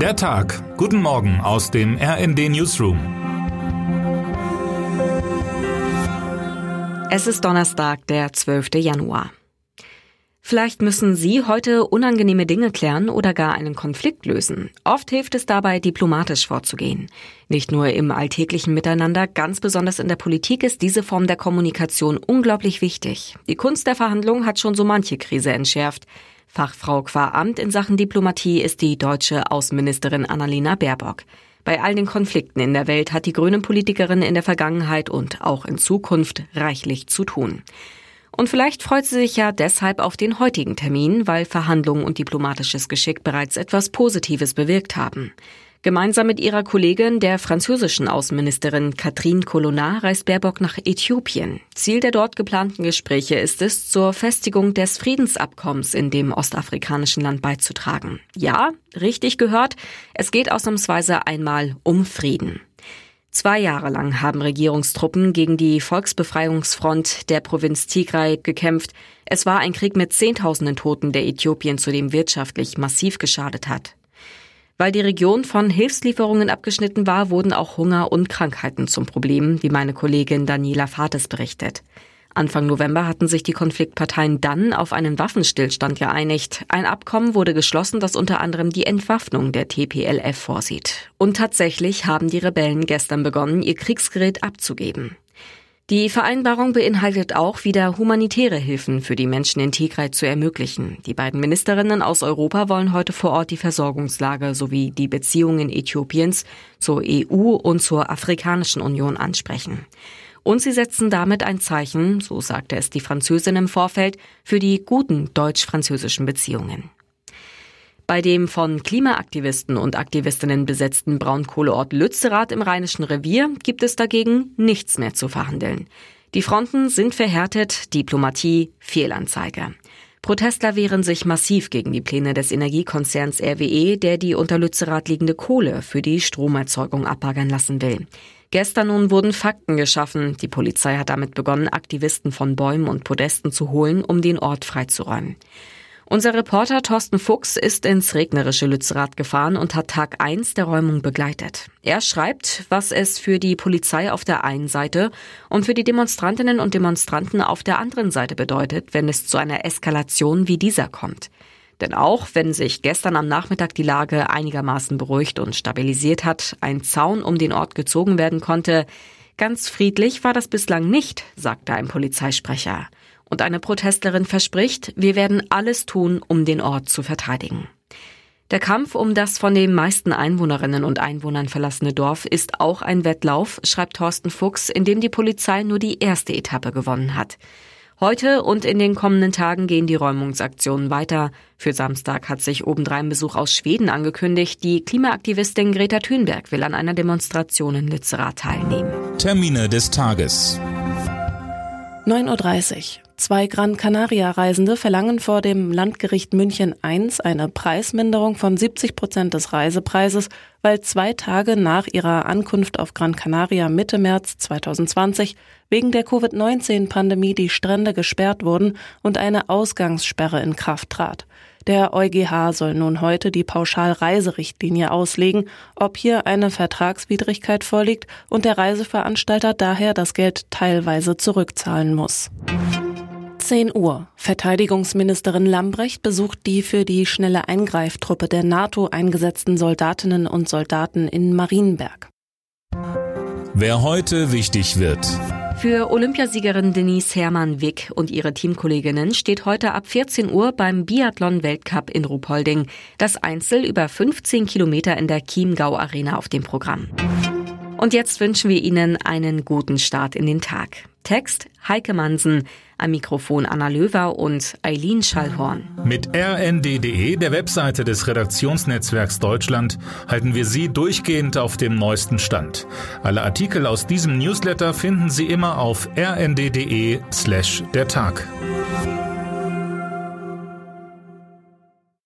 Der Tag. Guten Morgen aus dem RND Newsroom. Es ist Donnerstag, der 12. Januar. Vielleicht müssen Sie heute unangenehme Dinge klären oder gar einen Konflikt lösen. Oft hilft es dabei, diplomatisch vorzugehen. Nicht nur im alltäglichen Miteinander, ganz besonders in der Politik ist diese Form der Kommunikation unglaublich wichtig. Die Kunst der Verhandlung hat schon so manche Krise entschärft. Fachfrau qua Amt in Sachen Diplomatie ist die deutsche Außenministerin Annalena Baerbock. Bei all den Konflikten in der Welt hat die grüne Politikerin in der Vergangenheit und auch in Zukunft reichlich zu tun. Und vielleicht freut sie sich ja deshalb auf den heutigen Termin, weil Verhandlungen und diplomatisches Geschick bereits etwas Positives bewirkt haben. Gemeinsam mit ihrer Kollegin, der französischen Außenministerin Catherine Colonna, reist Baerbock nach Äthiopien. Ziel der dort geplanten Gespräche ist es, zur Festigung des Friedensabkommens in dem ostafrikanischen Land beizutragen. Ja, richtig gehört, es geht ausnahmsweise einmal um Frieden. Zwei Jahre lang haben Regierungstruppen gegen die Volksbefreiungsfront der Provinz Tigray gekämpft. Es war ein Krieg mit Zehntausenden Toten, der Äthiopien zudem wirtschaftlich massiv geschadet hat. Weil die Region von Hilfslieferungen abgeschnitten war, wurden auch Hunger und Krankheiten zum Problem, wie meine Kollegin Daniela Fates berichtet. Anfang November hatten sich die Konfliktparteien dann auf einen Waffenstillstand geeinigt. Ein Abkommen wurde geschlossen, das unter anderem die Entwaffnung der TPLF vorsieht. Und tatsächlich haben die Rebellen gestern begonnen, ihr Kriegsgerät abzugeben. Die Vereinbarung beinhaltet auch, wieder humanitäre Hilfen für die Menschen in Tigray zu ermöglichen. Die beiden Ministerinnen aus Europa wollen heute vor Ort die Versorgungslage sowie die Beziehungen Äthiopiens zur EU und zur Afrikanischen Union ansprechen. Und sie setzen damit ein Zeichen, so sagte es die Französin im Vorfeld, für die guten deutsch-französischen Beziehungen. Bei dem von Klimaaktivisten und Aktivistinnen besetzten Braunkohleort Lützerath im Rheinischen Revier gibt es dagegen nichts mehr zu verhandeln. Die Fronten sind verhärtet, Diplomatie Fehlanzeige. Protestler wehren sich massiv gegen die Pläne des Energiekonzerns RWE, der die unter Lützerath liegende Kohle für die Stromerzeugung abbaggern lassen will. Gestern nun wurden Fakten geschaffen. Die Polizei hat damit begonnen, Aktivisten von Bäumen und Podesten zu holen, um den Ort freizuräumen. Unser Reporter Thorsten Fuchs ist ins regnerische Lützerath gefahren und hat Tag 1 der Räumung begleitet. Er schreibt, was es für die Polizei auf der einen Seite und für die Demonstrantinnen und Demonstranten auf der anderen Seite bedeutet, wenn es zu einer Eskalation wie dieser kommt. Denn auch wenn sich gestern am Nachmittag die Lage einigermaßen beruhigt und stabilisiert hat, ein Zaun um den Ort gezogen werden konnte, ganz friedlich war das bislang nicht, sagte ein Polizeisprecher. Und eine Protestlerin verspricht, wir werden alles tun, um den Ort zu verteidigen. Der Kampf um das von den meisten Einwohnerinnen und Einwohnern verlassene Dorf ist auch ein Wettlauf, schreibt Thorsten Fuchs, in dem die Polizei nur die erste Etappe gewonnen hat. Heute und in den kommenden Tagen gehen die Räumungsaktionen weiter. Für Samstag hat sich obendrein Besuch aus Schweden angekündigt. Die Klimaaktivistin Greta Thunberg will an einer Demonstration in Lützerath teilnehmen. Termine des Tages. 9.30 Uhr. Zwei Gran Canaria-Reisende verlangen vor dem Landgericht München I eine Preisminderung von 70 Prozent des Reisepreises, weil zwei Tage nach ihrer Ankunft auf Gran Canaria Mitte März 2020 wegen der Covid-19-Pandemie die Strände gesperrt wurden und eine Ausgangssperre in Kraft trat. Der EuGH soll nun heute die Pauschalreiserichtlinie auslegen, ob hier eine Vertragswidrigkeit vorliegt und der Reiseveranstalter daher das Geld teilweise zurückzahlen muss. 10 Uhr. Verteidigungsministerin Lambrecht besucht die für die schnelle Eingreiftruppe der NATO eingesetzten Soldatinnen und Soldaten in Marienberg. Wer heute wichtig wird. Für Olympiasiegerin Denise Hermann-Wick und ihre Teamkolleginnen steht heute ab 14 Uhr beim Biathlon-Weltcup in Ruhpolding das Einzel über 15 Kilometer in der Chiemgau Arena auf dem Programm. Und jetzt wünschen wir Ihnen einen guten Start in den Tag. Text Heike Mansen, am Mikrofon Anna Löwer und Eileen Schallhorn. Mit rnd.de, der Webseite des Redaktionsnetzwerks Deutschland, halten wir Sie durchgehend auf dem neuesten Stand. Alle Artikel aus diesem Newsletter finden Sie immer auf rnd.de slash der Tag.